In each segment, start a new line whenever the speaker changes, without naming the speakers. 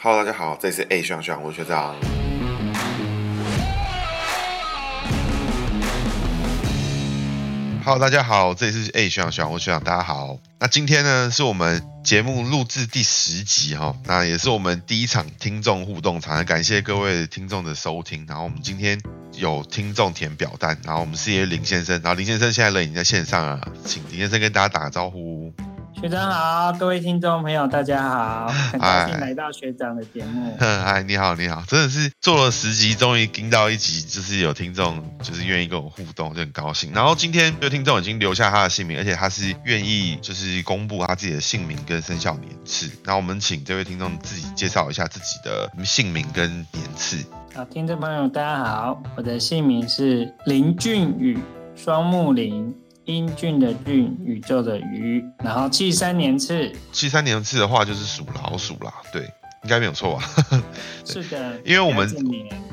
Hello，大家好，这里是 A 学长学长，我是学长。Hello，大家好，这里是 A 学长学长，我是学长，大家好。那今天呢，是我们节目录制第十集哈，那也是我们第一场听众互动场，感谢各位听众的收听。然后我们今天有听众填表单，然后我们是一位林先生，然后林先生现在人已经在线上了，请林先生跟大家打个招呼。
学长好，各位听众朋友大家好，很高兴来到学长的节目。
嗨，你好，你好，真的是做了十集，终于听到一集，就是有听众就是愿意跟我互动，就很高兴。然后今天有听众已经留下他的姓名，而且他是愿意就是公布他自己的姓名跟生肖年次。那我们请这位听众自己介绍一下自己的姓名跟年次。
好，听众朋友大家好，我的姓名是林俊宇，双木林。英俊的俊，宇宙的宇，然后七三年次，
七三年次的话就是属老鼠啦，对，应该没有错吧？
是的，
因为我们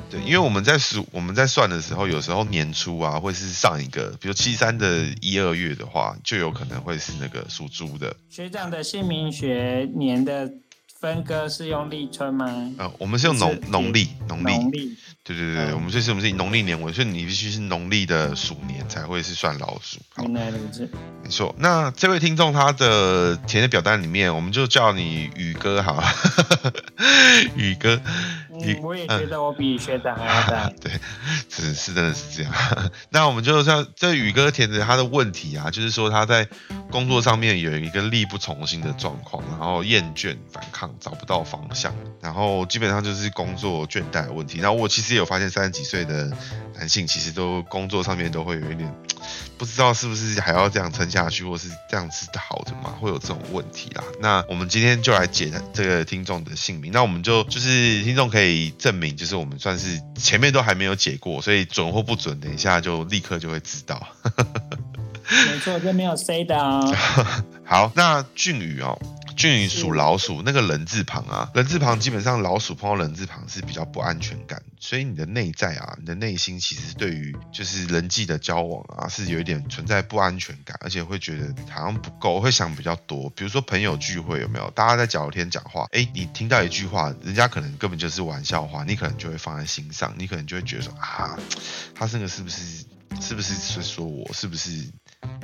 对，因为我们在数我们在算的时候，有时候年初啊，会是上一个，比如七三的一二月的话，就有可能会是那个属猪的。
学长的姓名学年的。分割是用立春吗？
呃，我们是用农农历农历。
农历。
对对对，嗯、我们这是我们是以农历年为，所以你必须是农历的鼠年才会是算老鼠。
原来如此。
没错，那这位听众他的填的表单里面，我们就叫你宇哥好了。宇哥。
嗯，我也觉得我比学长还要大。
对，是是真的是这样。那我们就像这宇哥填的他的问题啊，就是说他在工作上面有一个力不从心的状况，然后厌倦、反抗，找不到方向，然后基本上就是工作倦怠的问题。然后我其实也有发现，三十几岁的男性其实都工作上面都会有一点不知道是不是还要这样撑下去，或是这样是好的嘛，会有这种问题啦。那我们今天就来解这个听众的姓名。那我们就就是听众可以。证明，就是我们算是前面都还没有解过，所以准或不准，等一下就立刻就会知道。
没错，这没有 say 的哦。
好，那俊宇哦，俊属老鼠，那个人字旁啊，人字旁基本上老鼠碰到人字旁是比较不安全感。所以你的内在啊，你的内心其实对于就是人际的交往啊，是有一点存在不安全感，而且会觉得好像不够，会想比较多。比如说朋友聚会有没有？大家在聊天讲话，诶，你听到一句话，人家可能根本就是玩笑话，你可能就会放在心上，你可能就会觉得说啊，他这个是不是是不是是说我是不是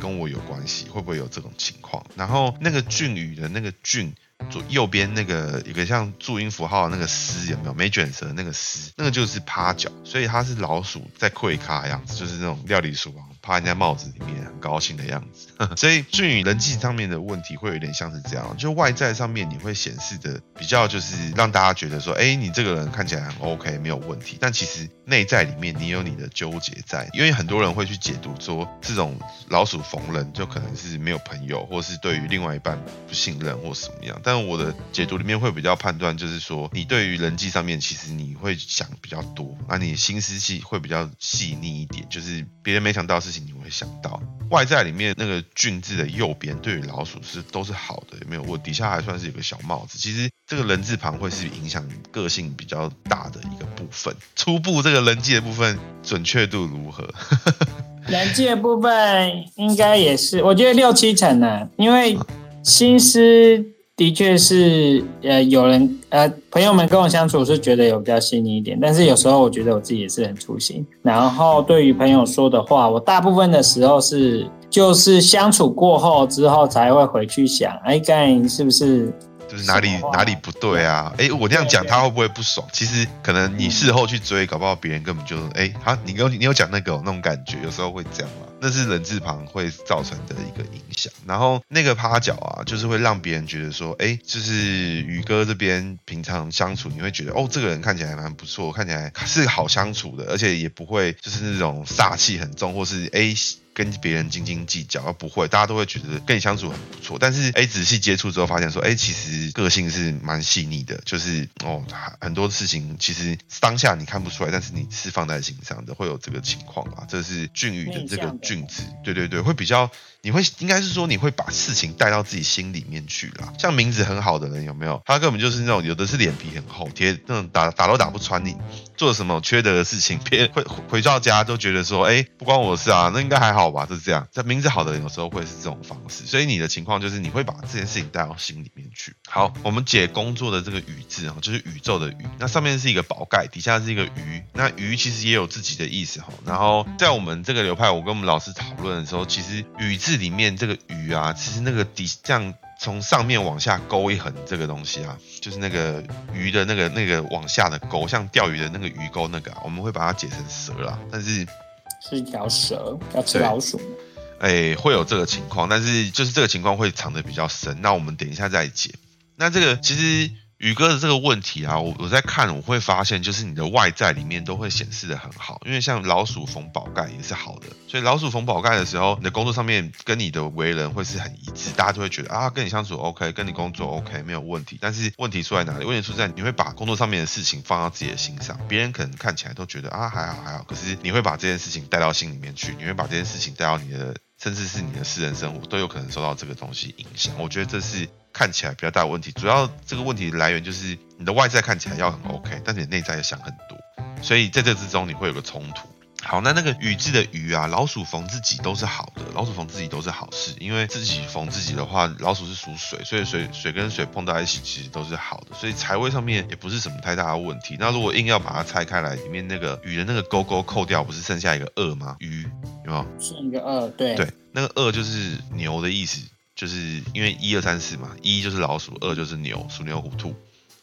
跟我有关系？会不会有这种情况？然后那个俊宇的那个俊。左右边那个有个像注音符号的那个“丝”有没有？没卷舌那个“丝”，那个就是趴脚，所以它是老鼠在跪咖的样子，就是那种料理鼠王趴人家帽子里面很高兴的样子。所以俊宇人际上面的问题会有点像是这样，就外在上面你会显示的比较就是让大家觉得说，哎，你这个人看起来很 OK，没有问题。但其实内在里面你有你的纠结在，因为很多人会去解读说这种老鼠逢人就可能是没有朋友，或是对于另外一半不信任或什么样，但我的解读里面会比较判断，就是说你对于人际上面，其实你会想比较多，那你心思细会比较细腻一点，就是别人没想到是情，你会想到。外在里面那个“俊”字的右边，对于老鼠是都是好的，有没有？我底下还算是有个小帽子。其实这个人字旁会是影响个性比较大的一个部分。初步这个人际的部分准确度如何？
人际的部分应该也是，我觉得六七成呢，因为心思。的确是，呃，有人，呃，朋友们跟我相处是觉得有比较细腻一点，但是有时候我觉得我自己也是很粗心。然后对于朋友说的话，我大部分的时候是，就是相处过后之后才会回去想，哎，刚才是不是？
就是哪里哪里不对啊？哎，我这样讲他会不会不爽？其实可能你事后去追，搞不好别人根本就哎，好，你有你有讲那个那种感觉，有时候会这样嘛。那是人字旁会造成的一个影响。然后那个趴脚啊，就是会让别人觉得说，哎，就是宇哥这边平常相处，你会觉得哦，这个人看起来蛮不错，看起来是好相处的，而且也不会就是那种煞气很重，或是哎。跟别人斤斤计较，而不会，大家都会觉得跟你相处很不错。但是，哎，仔细接触之后发现说，哎，其实个性是蛮细腻的，就是哦，很多事情其实当下你看不出来，但是你是放在心上的，会有这个情况啊。这是俊宇的这个俊字，对对对，会比较。你会应该是说你会把事情带到自己心里面去啦。像名字很好的人有没有？他根本就是那种有的是脸皮很厚，贴那种打打都打不穿你做什么缺德的事情，别人会回到家都觉得说，哎，不关我事啊，那应该还好好吧，就是这样。这名字好的人有时候会是这种方式，所以你的情况就是你会把这件事情带到心里面去。好，我们解工作的这个宇字啊，就是宇宙的宇，那上面是一个宝盖，底下是一个鱼。那鱼其实也有自己的意思哈。然后在我们这个流派，我跟我们老师讨论的时候，其实宇字里面这个鱼啊，其实那个底这样从上面往下勾一横这个东西啊，就是那个鱼的那个那个往下的勾，像钓鱼的那个鱼钩那个，啊，我们会把它解成蛇啦，但是。
是一条蛇要吃老鼠，
哎、欸，会有这个情况，但是就是这个情况会藏得比较深。那我们等一下再解。那这个其实。宇哥的这个问题啊，我我在看，我会发现就是你的外在里面都会显示得很好，因为像老鼠逢宝盖也是好的，所以老鼠逢宝盖的时候，你的工作上面跟你的为人会是很一致，大家就会觉得啊，跟你相处 OK，跟你工作 OK 没有问题。但是问题出在哪里？问题出在你会把工作上面的事情放到自己的心上，别人可能看起来都觉得啊还好还好，可是你会把这件事情带到心里面去，你会把这件事情带到你的，甚至是你的私人生活都有可能受到这个东西影响。我觉得这是。看起来比较大的问题，主要这个问题的来源就是你的外在看起来要很 OK，但是你内在要想很多，所以在这之中你会有个冲突。好，那那个宇字的宇啊，老鼠逢自己都是好的，老鼠逢自己都是好事，因为自己逢自己的话，老鼠是属水，所以水水跟水碰到一起其实都是好的，所以财位上面也不是什么太大的问题。那如果硬要把它拆开来，里面那个宇的那个勾勾扣掉，不是剩下一个二吗？鱼有没有？
剩一个二，对
对，那个二就是牛的意思。就是因为一二三四嘛，一就是老鼠，二就是牛，鼠牛虎兔，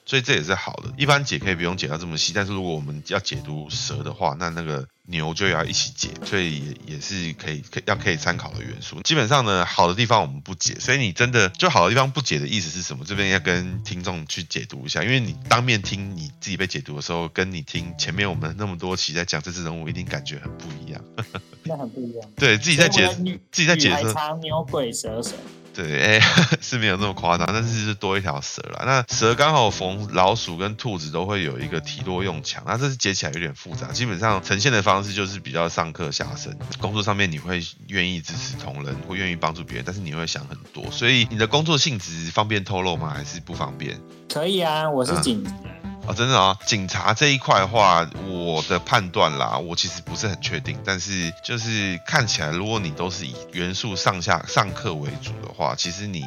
所以这也是好的。一般解可以不用解到这么细，但是如果我们要解读蛇的话，那那个牛就要一起解，所以也也是可以可要可以参考的元素。基本上呢，好的地方我们不解，所以你真的就好的地方不解的意思是什么？这边要跟听众去解读一下，因为你当面听你自己被解读的时候，跟你听前面我们那么多期在讲这只人物，一定感觉很不一样。
那很不一样。
对，自己在解，自己在解
释。长牛鬼蛇神。
对，哎、欸，是没有那么夸张，但是是多一条蛇啦。那蛇刚好逢老鼠跟兔子都会有一个体弱用强，那这是解起来有点复杂。基本上呈现的方式就是比较上课下身，工作上面你会愿意支持同仁，会愿意帮助别人，但是你会想很多。所以你的工作性质方便透露吗？还是不方便？
可以啊，我是警
啊，真的啊，警察这一块的话，我的判断啦，我其实不是很确定，但是就是看起来，如果你都是以元素上下上课为主的话，其实你。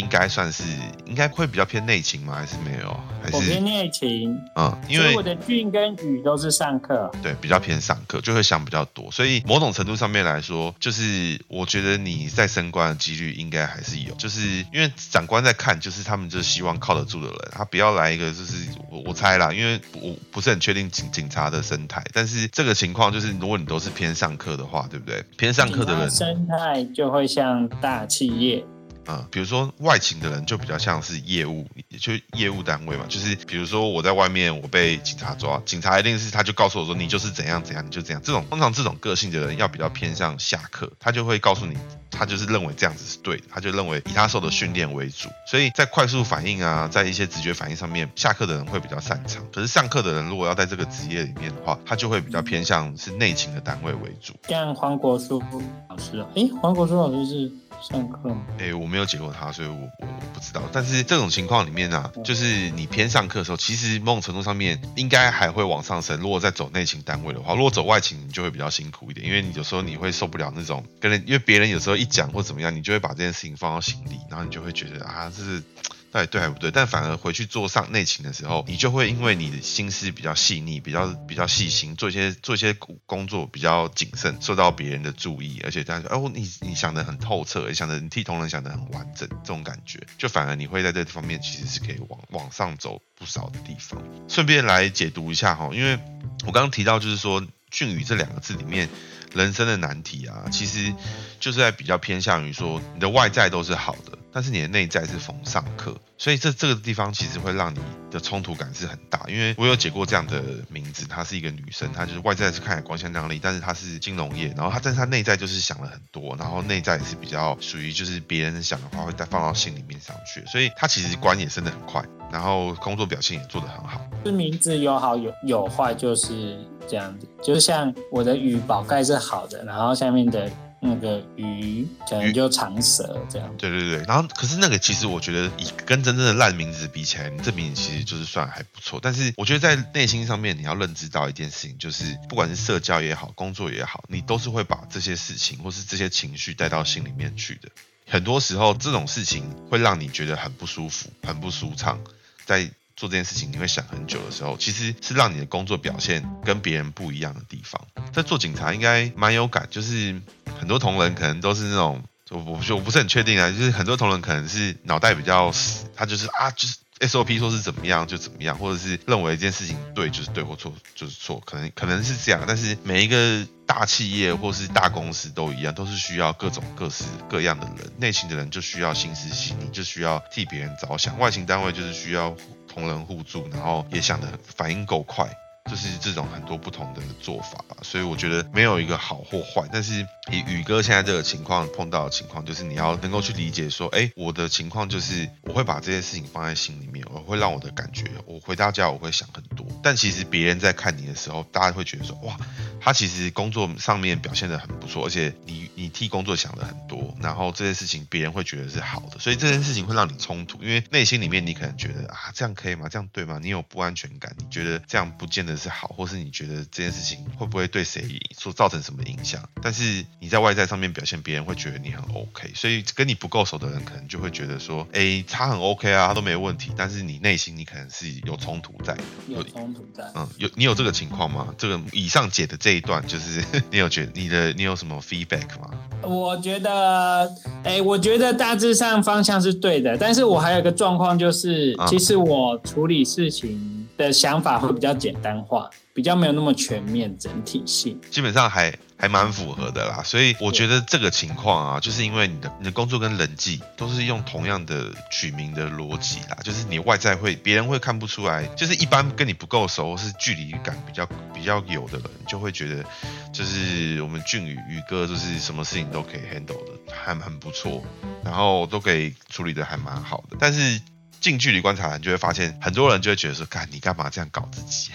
应该算是，应该会比较偏内勤吗？还是没有？还是
我偏内勤。
嗯，因为
我的俊跟宇都是上课。
对，比较偏上课，就会想比较多。所以某种程度上面来说，就是我觉得你在升官的几率应该还是有。就是因为长官在看，就是他们就希望靠得住的人，他不要来一个就是我我猜啦，因为我不是很确定警警察的生态，但是这个情况就是如果你都是偏上课的话，对不对？偏上课的人
生态就会像大企业。
嗯，比如说外勤的人就比较像是业务，就业务单位嘛，就是比如说我在外面我被警察抓，警察一定是他就告诉我说，你就是怎样怎样，你就这样。这种通常这种个性的人要比较偏向下课，他就会告诉你，他就是认为这样子是对的，他就认为以他受的训练为主。所以在快速反应啊，在一些直觉反应上面，下课的人会比较擅长。可是上课的人如果要在这个职业里面的话，他就会比较偏向是内勤的单位为主。
像黄国书老师啊，诶、黄国书老师是。上课吗？哎、
欸，我没有解过他，所以我我不知道。但是这种情况里面呢、啊，就是你偏上课的时候，其实某种程度上面应该还会往上升。如果在走内勤单位的话，如果走外勤，你就会比较辛苦一点，因为你有时候你会受不了那种跟人，因为别人有时候一讲或怎么样，你就会把这件事情放到心里，然后你就会觉得啊，这是。到底对还不对？但反而回去做上内勤的时候，你就会因为你的心思比较细腻，比较比较细心，做一些做一些工作比较谨慎，受到别人的注意，而且大家说哦，你你想的很透彻，也想的你替同仁想的很完整，这种感觉，就反而你会在这方面其实是可以往往上走不少的地方。顺便来解读一下哈，因为我刚刚提到就是说“俊宇”这两个字里面。人生的难题啊，其实就是在比较偏向于说，你的外在都是好的，但是你的内在是逢上课，所以这这个地方其实会让你的冲突感是很大。因为我有解过这样的名字，她是一个女生，她就是外在是看起来光鲜亮丽，但是她是金融业，然后她但是她内在就是想了很多，然后内在也是比较属于就是别人想的话会再放到心里面上去，所以她其实官也升得很快，然后工作表现也做得很好。
这名字有好有有坏，就是。这样子，就像我的宇宝盖是好的，然后下面的那个鱼可能就长舌这样。
对对对，然后可是那个其实我觉得以跟真正的烂名字比起来，你这名字其实就是算还不错。但是我觉得在内心上面，你要认知到一件事情，就是不管是社交也好，工作也好，你都是会把这些事情或是这些情绪带到心里面去的。很多时候这种事情会让你觉得很不舒服、很不舒畅，在。做这件事情你会想很久的时候，其实是让你的工作表现跟别人不一样的地方。在做警察应该蛮有感，就是很多同仁可能都是那种，我我我不是很确定啊，就是很多同仁可能是脑袋比较死，他就是啊，就是 SOP 说是怎么样就怎么样，或者是认为一件事情对就是对或错就是错，可能可能是这样。但是每一个大企业或是大公司都一样，都是需要各种各式各样的人，内勤的人就需要心思细腻，就需要替别人着想；外勤单位就是需要。同人互助，然后也想的反应够快，就是这种很多不同的做法吧。所以我觉得没有一个好或坏，但是以宇哥现在这个情况碰到的情况，就是你要能够去理解说，哎，我的情况就是我会把这件事情放在心里面，我会让我的感觉，我回到家我会想很多。但其实别人在看你的时候，大家会觉得说，哇。他其实工作上面表现的很不错，而且你你替工作想了很多，然后这件事情别人会觉得是好的，所以这件事情会让你冲突，因为内心里面你可能觉得啊，这样可以吗？这样对吗？你有不安全感，你觉得这样不见得是好，或是你觉得这件事情会不会对谁所造成什么影响？但是你在外在上面表现，别人会觉得你很 OK，所以跟你不够熟的人可能就会觉得说，哎，他很 OK 啊，他都没问题，但是你内心你可能是有冲突在，
有冲突在，
嗯，有你有这个情况吗？这个以上解的这。一段就是 你有觉得你的你有什么 feedback 吗？
我觉得，哎、欸，我觉得大致上方向是对的，但是我还有一个状况就是，其实我处理事情的想法会比较简单化，比较没有那么全面整体性，
基本上还。还蛮符合的啦，所以我觉得这个情况啊，就是因为你的你的工作跟人际都是用同样的取名的逻辑啦，就是你外在会别人会看不出来，就是一般跟你不够熟，是距离感比较比较有的人，就会觉得就是我们俊宇宇哥就是什么事情都可以 handle 的，还很不错，然后都可以处理的还蛮好的，但是近距离观察你就会发现，很多人就会觉得说，干你干嘛这样搞自己？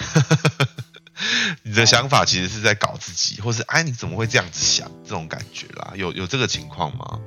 你的想法其实是在搞自己，或是哎，你怎么会这样子想？这种感觉啦，有有这个情况吗？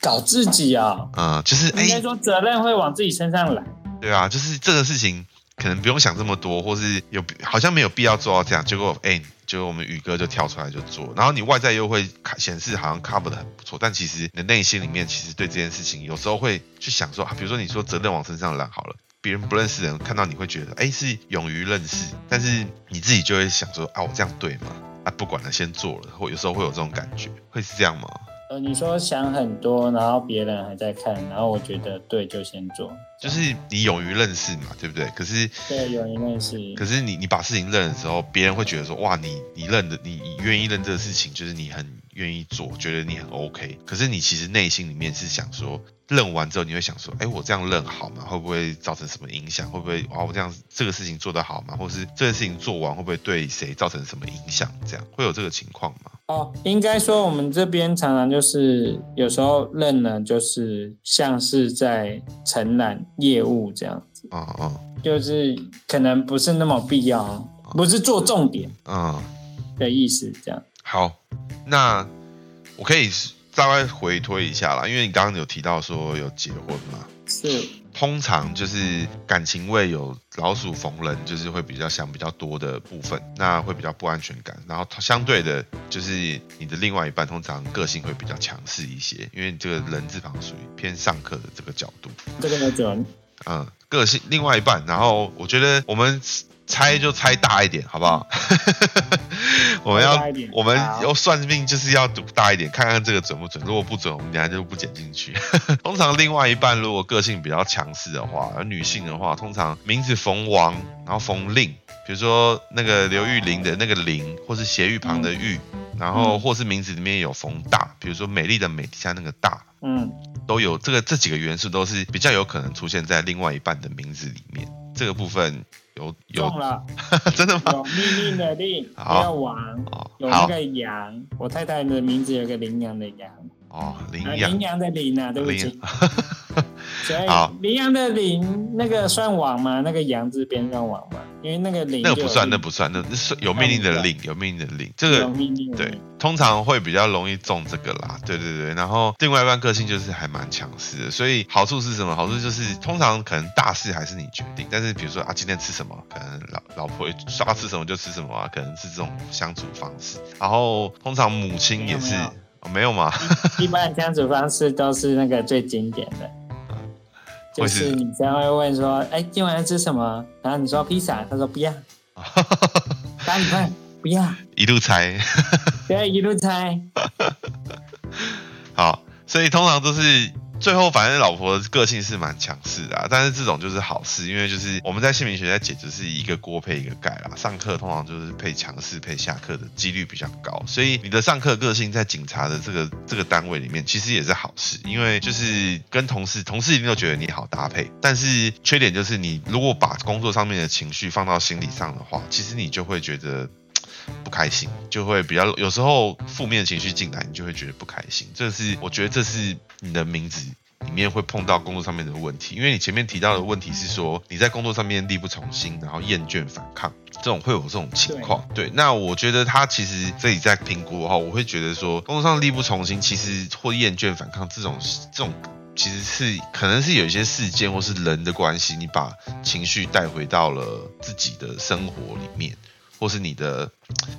搞自己啊？
嗯，就是哎，应该
说责任会往自己身上揽。
对啊，就是这个事情可能不用想这么多，或是有好像没有必要做到这样。结果哎，结果我们宇哥就跳出来就做，然后你外在又会显示好像 cover 得很不错，但其实你的内心里面其实对这件事情有时候会去想说啊，比如说你说责任往身上揽好了。别人不认识的人看到你会觉得，哎，是勇于认识，但是你自己就会想说，啊，我这样对吗？啊，不管了，先做了。或有时候会有这种感觉，会是这样吗？
呃，你说想很多，然后别人还在看，然后我觉得对，就先做。
就是你勇于认识嘛，对不对？可是
对，勇于认识。
可是你你把事情认的时候，别人会觉得说，哇，你你认的，你你愿意认这个事情，就是你很愿意做，觉得你很 OK。可是你其实内心里面是想说。认完之后，你会想说，哎，我这样认好吗？会不会造成什么影响？会不会啊？我这样这个事情做得好吗？或是这个事情做完会不会对谁造成什么影响？这样会有这个情况吗？
哦，应该说我们这边常常就是有时候认呢，就是像是在承揽业务这样子。
哦哦，
就是可能不是那么必要，不是做重点。
嗯，
的意思这样。
好，那我可以。大概回推一下啦，因为你刚刚有提到说有结婚嘛，
是，
通常就是感情位有老鼠逢人，就是会比较想比较多的部分，那会比较不安全感。然后相对的，就是你的另外一半通常个性会比较强势一些，因为你这个人字旁属于偏上课的这个角度。
这个没准。
嗯，个性另外一半，然后我觉得我们。猜就猜大一点，好不好？我们要我们要算命，就是要赌大一点，看看这个准不准。如果不准，我们等下就不剪进去。通常另外一半如果个性比较强势的话，而女性的话，通常名字逢王，然后逢令，比如说那个刘玉玲的那个玲，或是斜玉旁的玉，然后或是名字里面有逢大，比如说美丽的美底下那个大，嗯，都有这个这几个元素都是比较有可能出现在另外一半的名字里面。这个部分。有有
了，
真的吗？
有命令的令，还有王，有那个羊。我太太的名字有个羚羊的羊。
哦，羚羊。
羚羊的羚啊，对不起。所以 羚羊的羚，那个算网吗？那个羊字边算网吗？因为那个令
那个不算，那不算，那是有命令的令，有命令的令，这个对，通常会比较容易中这个啦，对对对。然后另外一半个性就是还蛮强势的，所以好处是什么？好处就是通常可能大事还是你决定，但是比如说啊，今天吃什么，可能老老婆说要吃什么就吃什么啊，可能是这种相处方式。然后通常母亲也是。没有吗？
一般的相处方式都是那个最经典的，就是女生会问说：“哎，今晚要吃什么？”然后你说披萨，他说不要；打米饭不要，
一路猜，
对，一路猜。
好，所以通常都是。最后，反正老婆的个性是蛮强势的啊，但是这种就是好事，因为就是我们在姓名学在解，就是一个锅配一个盖啦。上课通常就是配强势配下课的几率比较高，所以你的上课个性在警察的这个这个单位里面，其实也是好事，因为就是跟同事，同事一定都觉得你好搭配。但是缺点就是你如果把工作上面的情绪放到心理上的话，其实你就会觉得。不开心就会比较，有时候负面情绪进来，你就会觉得不开心。这是我觉得这是你的名字里面会碰到工作上面的问题，因为你前面提到的问题是说你在工作上面力不从心，然后厌倦反抗，这种会有这种情况。对，那我觉得他其实这里在评估的话，我会觉得说工作上力不从心，其实或厌倦反抗这种这种其实是可能是有一些事件或是人的关系，你把情绪带回到了自己的生活里面。或是你的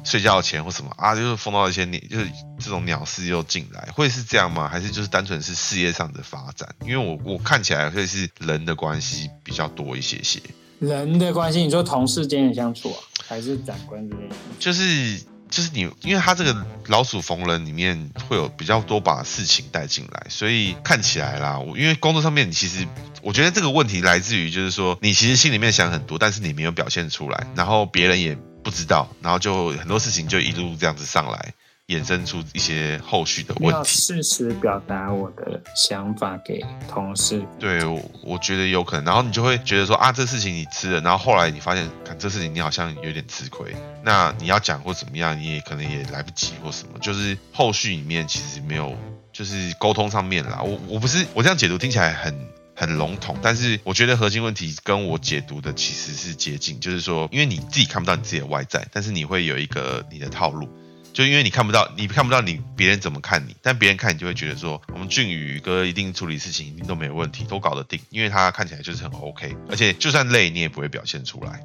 睡觉前或什么啊，就是碰到一些你，就是这种鸟事又进来，会是这样吗？还是就是单纯是事业上的发展？因为我我看起来会是人的关系比较多一些些。
人的关系，你说同事间的相处啊，还是长官之类的？
就是就是你，因为他这个老鼠逢人里面会有比较多把事情带进来，所以看起来啦，我因为工作上面你其实。我觉得这个问题来自于，就是说你其实心里面想很多，但是你没有表现出来，然后别人也不知道，然后就很多事情就一路这样子上来，衍生出一些后续的问题。要
适时表达我的想法给同事。
对，我我觉得有可能，然后你就会觉得说啊，这事情你吃了，然后后来你发现，看这事情你好像有点吃亏，那你要讲或怎么样，你也可能也来不及或什么，就是后续里面其实没有，就是沟通上面啦。我我不是我这样解读听起来很。很笼统，但是我觉得核心问题跟我解读的其实是接近，就是说，因为你自己看不到你自己的外在，但是你会有一个你的套路，就因为你看不到，你看不到你别人怎么看你，但别人看你就会觉得说，我们俊宇哥一定处理事情一定都没有问题，都搞得定，因为他看起来就是很 OK，而且就算累你也不会表现出来，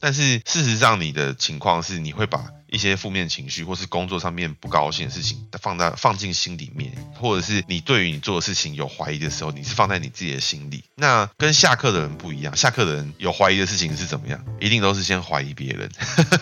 但是事实上你的情况是你会把。一些负面情绪，或是工作上面不高兴的事情，放在放进心里面，或者是你对于你做的事情有怀疑的时候，你是放在你自己的心里。那跟下课的人不一样，下课的人有怀疑的事情是怎么样？一定都是先怀疑别人。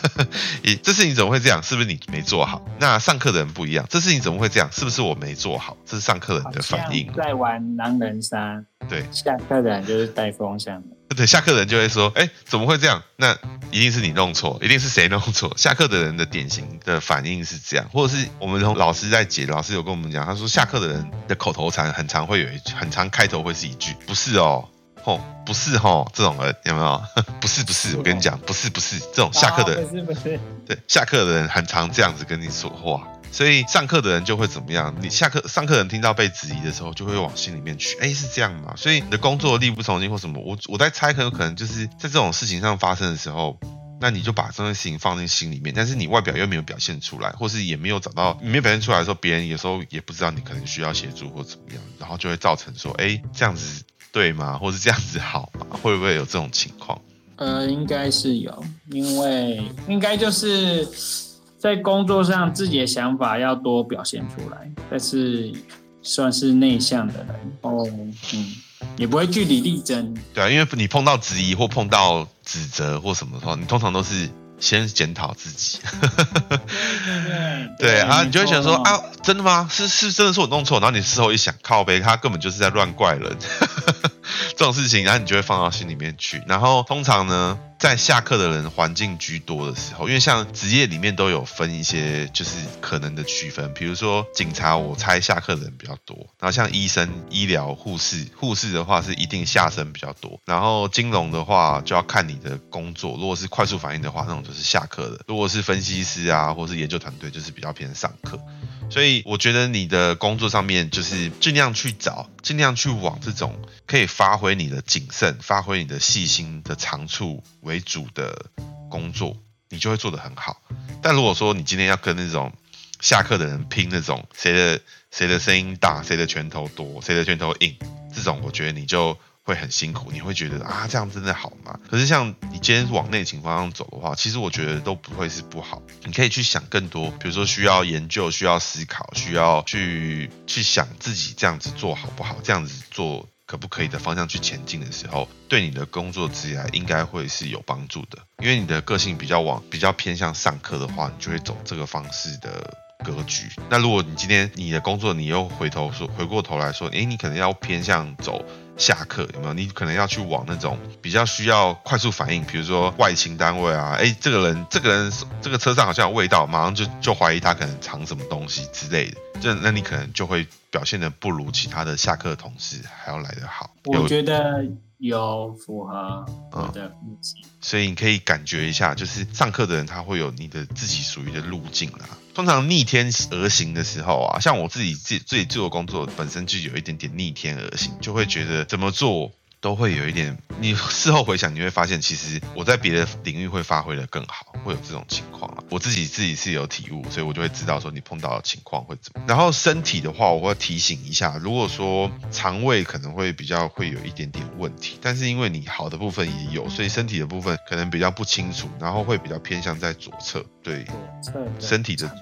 咦，这事情怎么会这样？是不是你没做好？那上课的人不一样，这事情怎么会这样？是不是我没做好？这是上课人的反应。
在玩狼人杀，
对，
下课的人就是带风向的。
对，下课的人就会说：“哎，怎么会这样？那一定是你弄错，一定是谁弄错？”下课的人的典型的反应是这样，或者是我们老师在解，老师有跟我们讲，他说下课的人的口头禅很常会有一句，很常开头会是一句：“不是哦，吼，不是吼。”这种人有没有？不是不是，我跟你讲，不是不是，这种下课的人，
不是不是，
对，下课的人很常这样子跟你说话。所以上课的人就会怎么样？你下课上课人听到被质疑的时候，就会往心里面去。哎，是这样吗？所以你的工作力不从心或什么，我我在猜，很有可能就是在这种事情上发生的时候，那你就把这件事情放进心里面，但是你外表又没有表现出来，或是也没有找到，没有表现出来的时候，别人有时候也不知道你可能需要协助或怎么样，然后就会造成说，哎，这样子对吗？或是这样子好吗？会不会有这种情况？
呃，应该是有，因为应该就是。在工作上，自己的想法要多表现出来，但是算是内向的人哦，嗯，也不会据理力争。
对啊，因为你碰到质疑或碰到指责或什么的话，你通常都是先检讨自己。对，对，对，对啊，你就会想说啊，真的吗？是是，真的是我弄错。然后你事后一想，靠呗，他根本就是在乱怪人。这种事情，然后你就会放到心里面去。然后通常呢，在下课的人环境居多的时候，因为像职业里面都有分一些，就是可能的区分。比如说警察，我猜下课的人比较多。然后像医生、医疗、护士，护士的话是一定下身比较多。然后金融的话，就要看你的工作。如果是快速反应的话，那种就是下课的；如果是分析师啊，或是研究团队，就是比较偏上课。所以我觉得你的工作上面就是尽量去找，尽量去往这种可以发挥你的谨慎、发挥你的细心的长处为主的工作，你就会做得很好。但如果说你今天要跟那种下课的人拼那种谁的谁的声音大，谁的拳头多，谁的拳头硬，这种我觉得你就。会很辛苦，你会觉得啊，这样真的好吗？可是像你今天往内勤方向走的话，其实我觉得都不会是不好。你可以去想更多，比如说需要研究、需要思考、需要去去想自己这样子做好不好，这样子做可不可以的方向去前进的时候，对你的工作职业应该会是有帮助的。因为你的个性比较往比较偏向上课的话，你就会走这个方式的格局。那如果你今天你的工作你又回头说回过头来说，诶，你可能要偏向走。下课有没有？你可能要去往那种比较需要快速反应，比如说外勤单位啊，哎，这个人，这个人，这个车上好像有味道，马上就就怀疑他可能藏什么东西之类的，这那你可能就会表现的不如其他的下课的同事还要来得好。
我觉得。有符合我的预期，
嗯，所以你可以感觉一下，就是上课的人他会有你的自己属于的路径啦。通常逆天而行的时候啊，像我自己自己自己做的工作本身就有一点点逆天而行，就会觉得怎么做。都会有一点，你事后回想，你会发现，其实我在别的领域会发挥的更好，会有这种情况啊。我自己自己是有体悟，所以我就会知道说你碰到的情况会怎么。然后身体的话，我会提醒一下，如果说肠胃可能会比较会有一点点问题，但是因为你好的部分也有，所以身体的部分可能比较不清楚，然后会比较偏向在左侧，对，
左侧
身体的。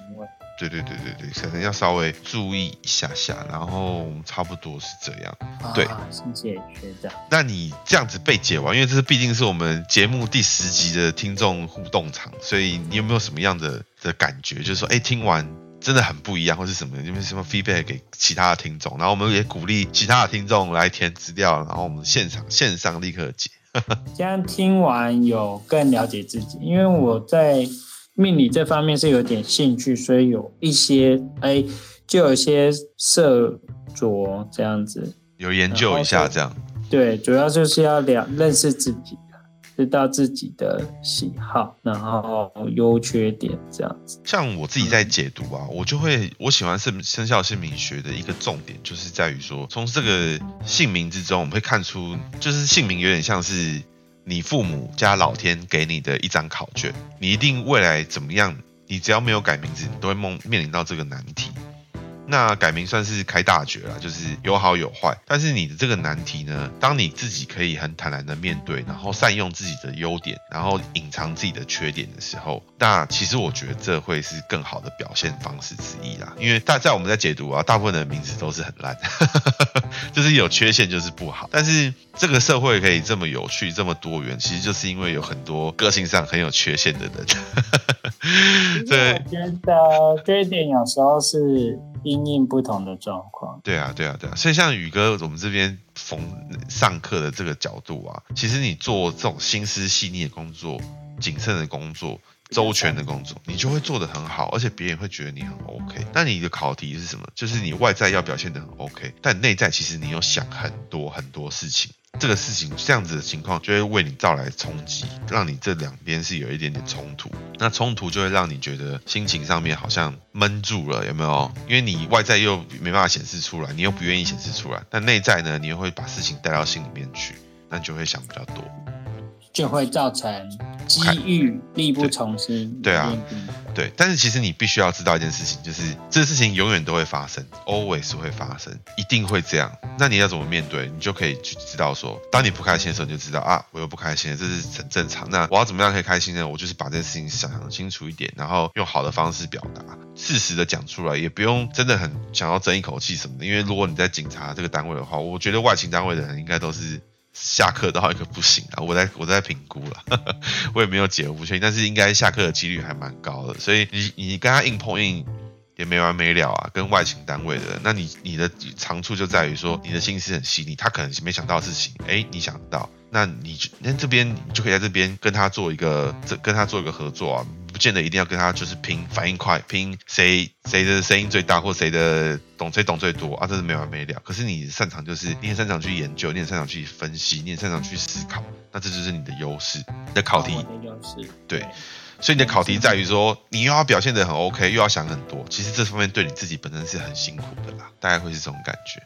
对对对对对，可能要稍微注意一下下，然后差不多是这样。对，
谢谢学长。
那你这样子被解完，因为这是毕竟是我们节目第十集的听众互动场，所以你有没有什么样的的感觉？就是说，哎，听完真的很不一样，或是什么？有没有什么 feedback 给其他的听众？然后我们也鼓励其他的听众来填资料，然后我们现场线上立刻解。
这样听完有更了解自己，因为我在。命理这方面是有点兴趣，所以有一些哎，就有一些涉着这样子，
有研究一下这样。
对，主要就是要了认识自己，知道自己的喜好，然后优缺点这样子。
像我自己在解读啊，我就会我喜欢生生肖姓名学的一个重点，就是在于说，从这个姓名之中，我们会看出，就是姓名有点像是。你父母加老天给你的一张考卷，你一定未来怎么样？你只要没有改名字，你都会梦面临到这个难题。那改名算是开大绝了，就是有好有坏。但是你的这个难题呢，当你自己可以很坦然的面对，然后善用自己的优点，然后隐藏自己的缺点的时候，那其实我觉得这会是更好的表现方式之一啦。因为大在我们在解读啊，大部分的名字都是很烂，就是有缺陷就是不好。但是这个社会可以这么有趣，这么多元，其实就是因为有很多个性上很有缺陷的人。
对，我觉得这一点有时候是。因应不同的状况，
对啊，对啊，对啊，所以像宇哥，我们这边逢上课的这个角度啊，其实你做这种心思细腻的工作、谨慎的工作、周全的工作，你就会做得很好，而且别人会觉得你很 OK。那你的考题是什么？就是你外在要表现得很 OK，但内在其实你有想很多很多事情。这个事情这样子的情况就会为你造来冲击，让你这两边是有一点点冲突。那冲突就会让你觉得心情上面好像闷住了，有没有？因为你外在又没办法显示出来，你又不愿意显示出来。但内在呢，你又会把事情带到心里面去，那你就会想比较多，
就会造成机遇力不从心。
对啊。对，但是其实你必须要知道一件事情，就是这个事情永远都会发生，always 会发生，一定会这样。那你要怎么面对？你就可以去知道说，当你不开心的时候，你就知道啊，我又不开心了，这是很正常。那我要怎么样可以开心呢？我就是把这件事情想清楚一点，然后用好的方式表达，适时的讲出来，也不用真的很想要争一口气什么的。因为如果你在警察这个单位的话，我觉得外勤单位的人应该都是。下课到一个不行啊！我在我在评估了，我也没有解，我不确定，但是应该下课的几率还蛮高的，所以你你跟他硬碰硬也没完没了啊！跟外勤单位的，那你你的长处就在于说你的心思很细腻，他可能没想到的事情，哎，你想到，那你那这边你就可以在这边跟他做一个这跟他做一个合作啊，不见得一定要跟他就是拼反应快，拼谁谁的声音最大或谁的。懂谁懂最多啊，这是没完没了。可是你擅长就是你很擅长去研究，你很擅长去分析，你很擅长去思考，那这就是你的优势。你的考题，
哦、的优势，
对。对所以你的考题在于说，你又要表现得很 OK，又要想很多。其实这方面对你自己本身是很辛苦的啦，大概会是这种感觉。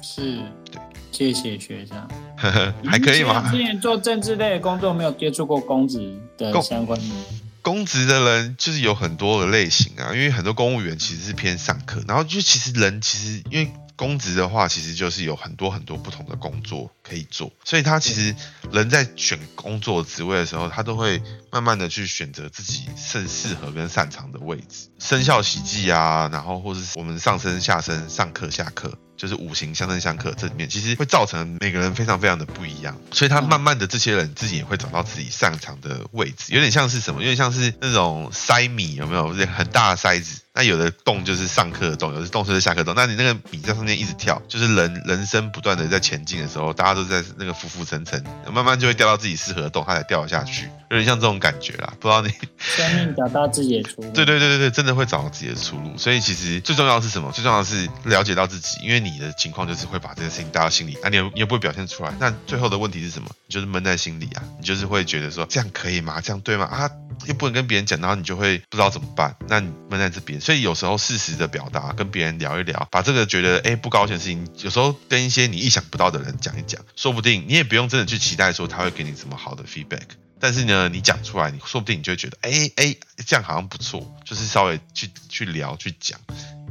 是，
对，
谢谢学长。
呵呵，还可以吗？
之前做政治类的工作，没有接触过公职的相关的。
公职的人就是有很多的类型啊，因为很多公务员其实是偏上课，然后就其实人其实因为。公职的话，其实就是有很多很多不同的工作可以做，所以他其实人在选工作职位的时候，他都会慢慢的去选择自己甚适合跟擅长的位置，生肖喜忌啊，然后或是我们上升下升上课下课。就是五行相生相克，这里面其实会造成每个人非常非常的不一样，所以他慢慢的这些人自己也会找到自己擅长的位置，有点像是什么？有点像是那种筛米有没有？很大的筛子，那有的洞就是上课的洞，有的洞就是下课洞。那你那个米在上面一直跳，就是人人生不断的在前进的时候，大家都在那个浮浮沉沉，慢慢就会掉到自己适合的洞，它才掉下去，有点像这种感觉啦。不知道你
生命找到自己的出路？
对对对对对，真的会找到自己的出路。所以其实最重要的是什么？最重要的是了解到自己，因为你。的情况就是会把这件事情带到心里，那、啊、你又你也不会表现出来。那最后的问题是什么？你就是闷在心里啊，你就是会觉得说这样可以吗？这样对吗？啊，又不能跟别人讲，然后你就会不知道怎么办。那你闷在这边，所以有时候适时的表达，跟别人聊一聊，把这个觉得哎不高兴的事情，有时候跟一些你意想不到的人讲一讲，说不定你也不用真的去期待说他会给你什么好的 feedback。但是呢，你讲出来，你说不定你就会觉得哎哎这样好像不错，就是稍微去去聊去讲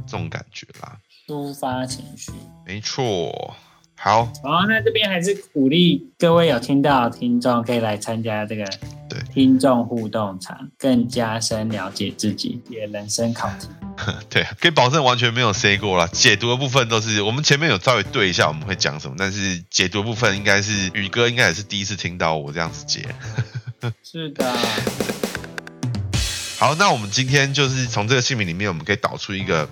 这种感觉啦。
抒发情绪，
没错。好，
好，那这边还是鼓励各位有听到的听众可以来参加这个
对
听众互动场，更加深了解自己也人生考题。
对，可以保证完全没有 say 过啦。解读的部分都是我们前面有稍微对一下我们会讲什么，但是解读的部分应该是宇哥应该也是第一次听到我这样子解。
是的。
好，那我们今天就是从这个姓名里面，我们可以导出一个。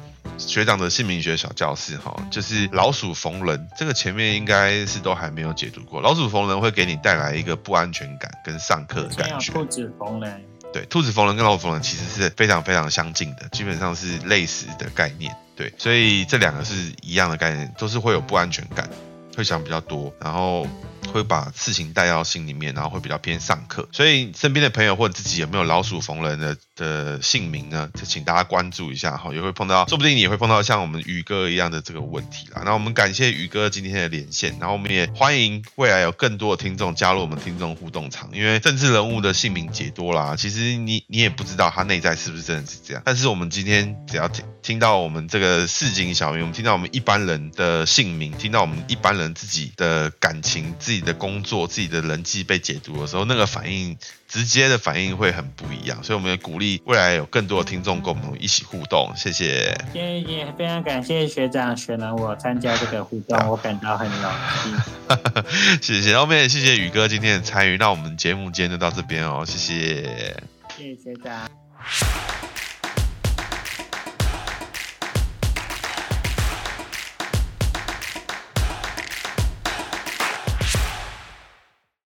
学长的姓名学小教室，哈，就是老鼠逢人，这个前面应该是都还没有解读过。老鼠逢人会给你带来一个不安全感跟上课的感觉。
兔子逢人，
对，兔子逢人跟老鼠逢人其实是非常非常相近的，基本上是类似的概念。对，所以这两个是一样的概念，都是会有不安全感，会想比较多，然后。会把事情带到心里面，然后会比较偏上课。所以身边的朋友或者自己有没有老鼠逢人的的姓名呢？就请大家关注一下哈，也会碰到，说不定你也会碰到像我们宇哥一样的这个问题啦。那我们感谢宇哥今天的连线，然后我们也欢迎未来有更多的听众加入我们听众互动场。因为政治人物的姓名解多啦，其实你你也不知道他内在是不是真的是这样。但是我们今天只要听听到我们这个市井小民，我们听到我们一般人的姓名，听到我们一般人自己的感情，自己的工作、自己的人际被解读的时候，那个反应直接的反应会很不一样，所以我们也鼓励未来有更多的听众跟我们一起互动。谢谢，
也也，非常感谢学长选了我参加这个互动，我感到很荣幸。
谢谢，后面也谢谢宇哥今天的参与，那我们节目今天就到这边哦，谢谢，
谢谢学长。